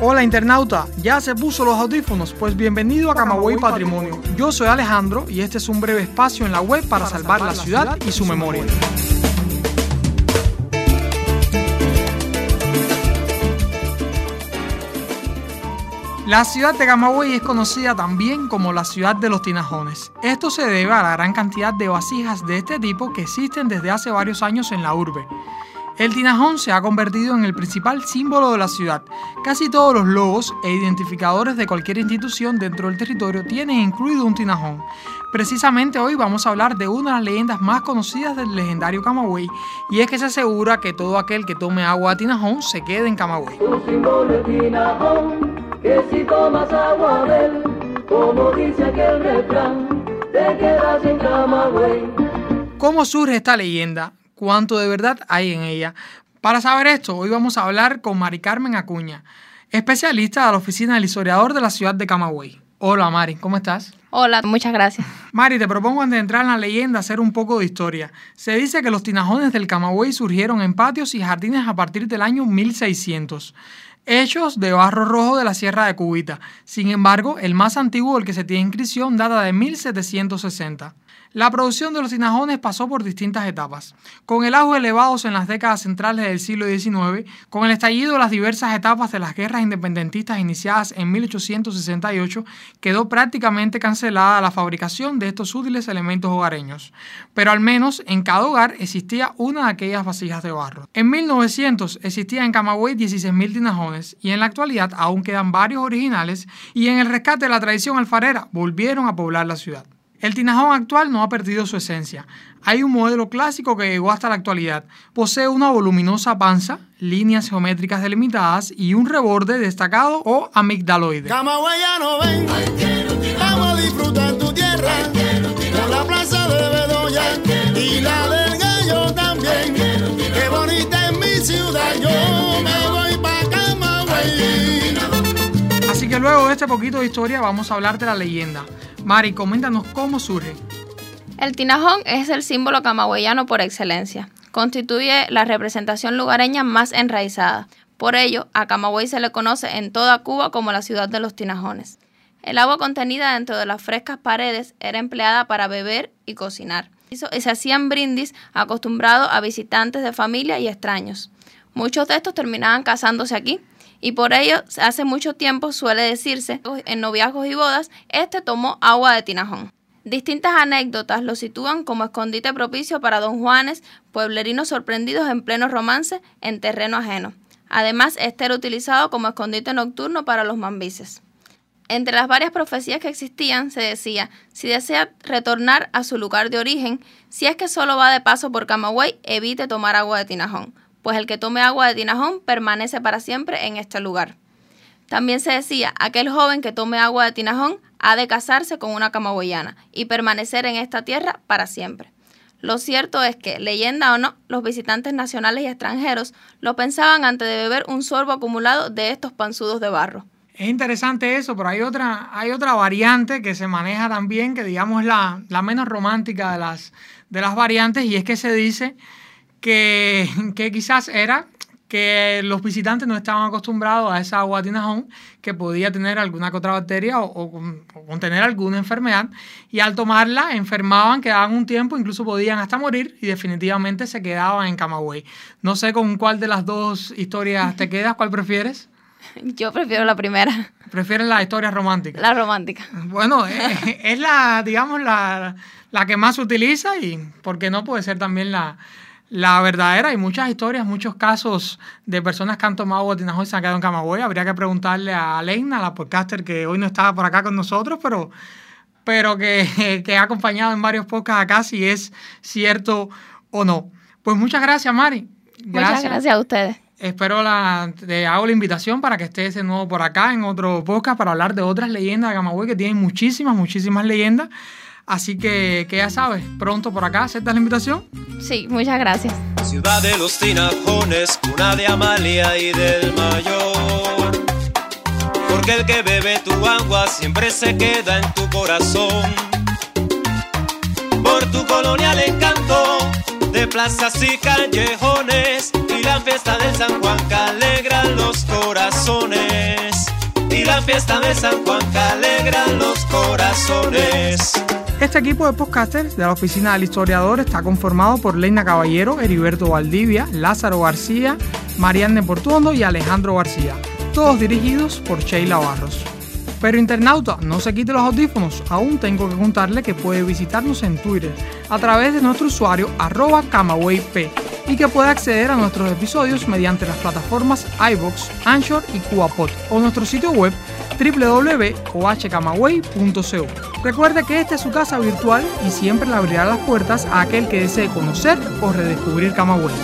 Hola internauta, ¿ya se puso los audífonos? Pues bienvenido a Camagüey Patrimonio. Yo soy Alejandro y este es un breve espacio en la web para salvar la ciudad y su memoria. La ciudad de Camagüey es conocida también como la ciudad de los tinajones. Esto se debe a la gran cantidad de vasijas de este tipo que existen desde hace varios años en la urbe. El tinajón se ha convertido en el principal símbolo de la ciudad. Casi todos los logos e identificadores de cualquier institución dentro del territorio tienen incluido un tinajón. Precisamente hoy vamos a hablar de una de las leyendas más conocidas del legendario Camagüey y es que se asegura que todo aquel que tome agua de tinajón se quede en Camagüey que si tomas agua de él, como dice aquel refrán, te quedas en Camagüey. ¿Cómo surge esta leyenda? ¿Cuánto de verdad hay en ella? Para saber esto, hoy vamos a hablar con Mari Carmen Acuña, especialista de la oficina del historiador de la ciudad de Camagüey. Hola Mari, ¿cómo estás? Hola, muchas gracias. Mari, te propongo antes de entrar en la leyenda hacer un poco de historia. Se dice que los tinajones del Camagüey surgieron en patios y jardines a partir del año 1600 hechos de barro rojo de la Sierra de Cubita. Sin embargo, el más antiguo del que se tiene inscripción data de 1760. La producción de los tinajones pasó por distintas etapas. Con el auge elevados en las décadas centrales del siglo XIX, con el estallido de las diversas etapas de las guerras independentistas iniciadas en 1868, quedó prácticamente cancelada la fabricación de estos útiles elementos hogareños. Pero al menos en cada hogar existía una de aquellas vasijas de barro. En 1900 existían en Camagüey 16.000 tinajones y en la actualidad aún quedan varios originales y en el rescate de la tradición alfarera volvieron a poblar la ciudad. El tinajón actual no ha perdido su esencia. Hay un modelo clásico que llegó hasta la actualidad. Posee una voluminosa panza, líneas geométricas delimitadas y un reborde destacado o amigdaloide. vamos a disfrutar tu tierra, la plaza de Bedoya y la del gallo también. Qué bonita es mi ciudad, yo me voy para Camagüey. Así que luego de este poquito de historia vamos a hablar de la leyenda. Mari, coméntanos cómo surge. El tinajón es el símbolo camagüeyano por excelencia. Constituye la representación lugareña más enraizada. Por ello, a Camagüey se le conoce en toda Cuba como la ciudad de los tinajones. El agua contenida dentro de las frescas paredes era empleada para beber y cocinar. Se hacían brindis acostumbrados a visitantes de familia y extraños. Muchos de estos terminaban casándose aquí, y por ello hace mucho tiempo suele decirse en noviazgos y bodas, este tomó agua de tinajón. Distintas anécdotas lo sitúan como escondite propicio para don Juanes, pueblerinos sorprendidos en pleno romance en terreno ajeno. Además, este era utilizado como escondite nocturno para los mambises. Entre las varias profecías que existían, se decía, si desea retornar a su lugar de origen, si es que solo va de paso por Camagüey, evite tomar agua de tinajón, pues el que tome agua de tinajón permanece para siempre en este lugar. También se decía, aquel joven que tome agua de tinajón ha de casarse con una camagüeyana y permanecer en esta tierra para siempre. Lo cierto es que, leyenda o no, los visitantes nacionales y extranjeros lo pensaban antes de beber un sorbo acumulado de estos panzudos de barro. Es interesante eso, pero hay otra, hay otra variante que se maneja también, que digamos la, la menos romántica de las, de las variantes, y es que se dice que, que quizás era que los visitantes no estaban acostumbrados a esa agua tinajón que podía tener alguna otra bacteria o, contener alguna enfermedad y al tomarla enfermaban, quedaban un tiempo, incluso podían hasta morir y definitivamente se quedaban en Camagüey. No sé con cuál de las dos historias te quedas, ¿cuál prefieres? Yo prefiero la primera. ¿Prefieres la historia romántica? La romántica. Bueno, es, la, digamos, la, la que más se utiliza y, ¿por qué no? Puede ser también la, la verdadera. Hay muchas historias, muchos casos de personas que han tomado botinajo y se han quedado en Camagüey. Habría que preguntarle a Leina, la podcaster que hoy no estaba por acá con nosotros, pero, pero que, que ha acompañado en varios podcasts acá, si es cierto o no. Pues muchas gracias, Mari. Gracias. Muchas gracias a ustedes. Espero la, te hago la invitación para que estés de nuevo por acá en otro podcast para hablar de otras leyendas de Camagüey que tienen muchísimas, muchísimas leyendas. Así que, que ya sabes, pronto por acá, ¿aceptas la invitación? Sí, muchas gracias. Ciudad de los tinajones, cuna de Amalia y del Mayor. Porque el que bebe tu agua siempre se queda en tu corazón. Por tu colonial encanto de plazas y callejones y la fiesta del San Juan que alegra los corazones. la fiesta de San Juan que alegra los corazones. Este equipo de podcasters de la Oficina del Historiador está conformado por Leina Caballero, Heriberto Valdivia, Lázaro García, Marianne Portuondo y Alejandro García, todos dirigidos por Sheila Barros. Pero internauta, no se quite los audífonos, aún tengo que contarle que puede visitarnos en Twitter a través de nuestro usuario arroba camawayp y que puede acceder a nuestros episodios mediante las plataformas iBox, Anchor y CubaPod o nuestro sitio web www.ohcamagüey.co. Recuerde que esta es su casa virtual y siempre le abrirá las puertas a aquel que desee conocer o redescubrir Camagüey.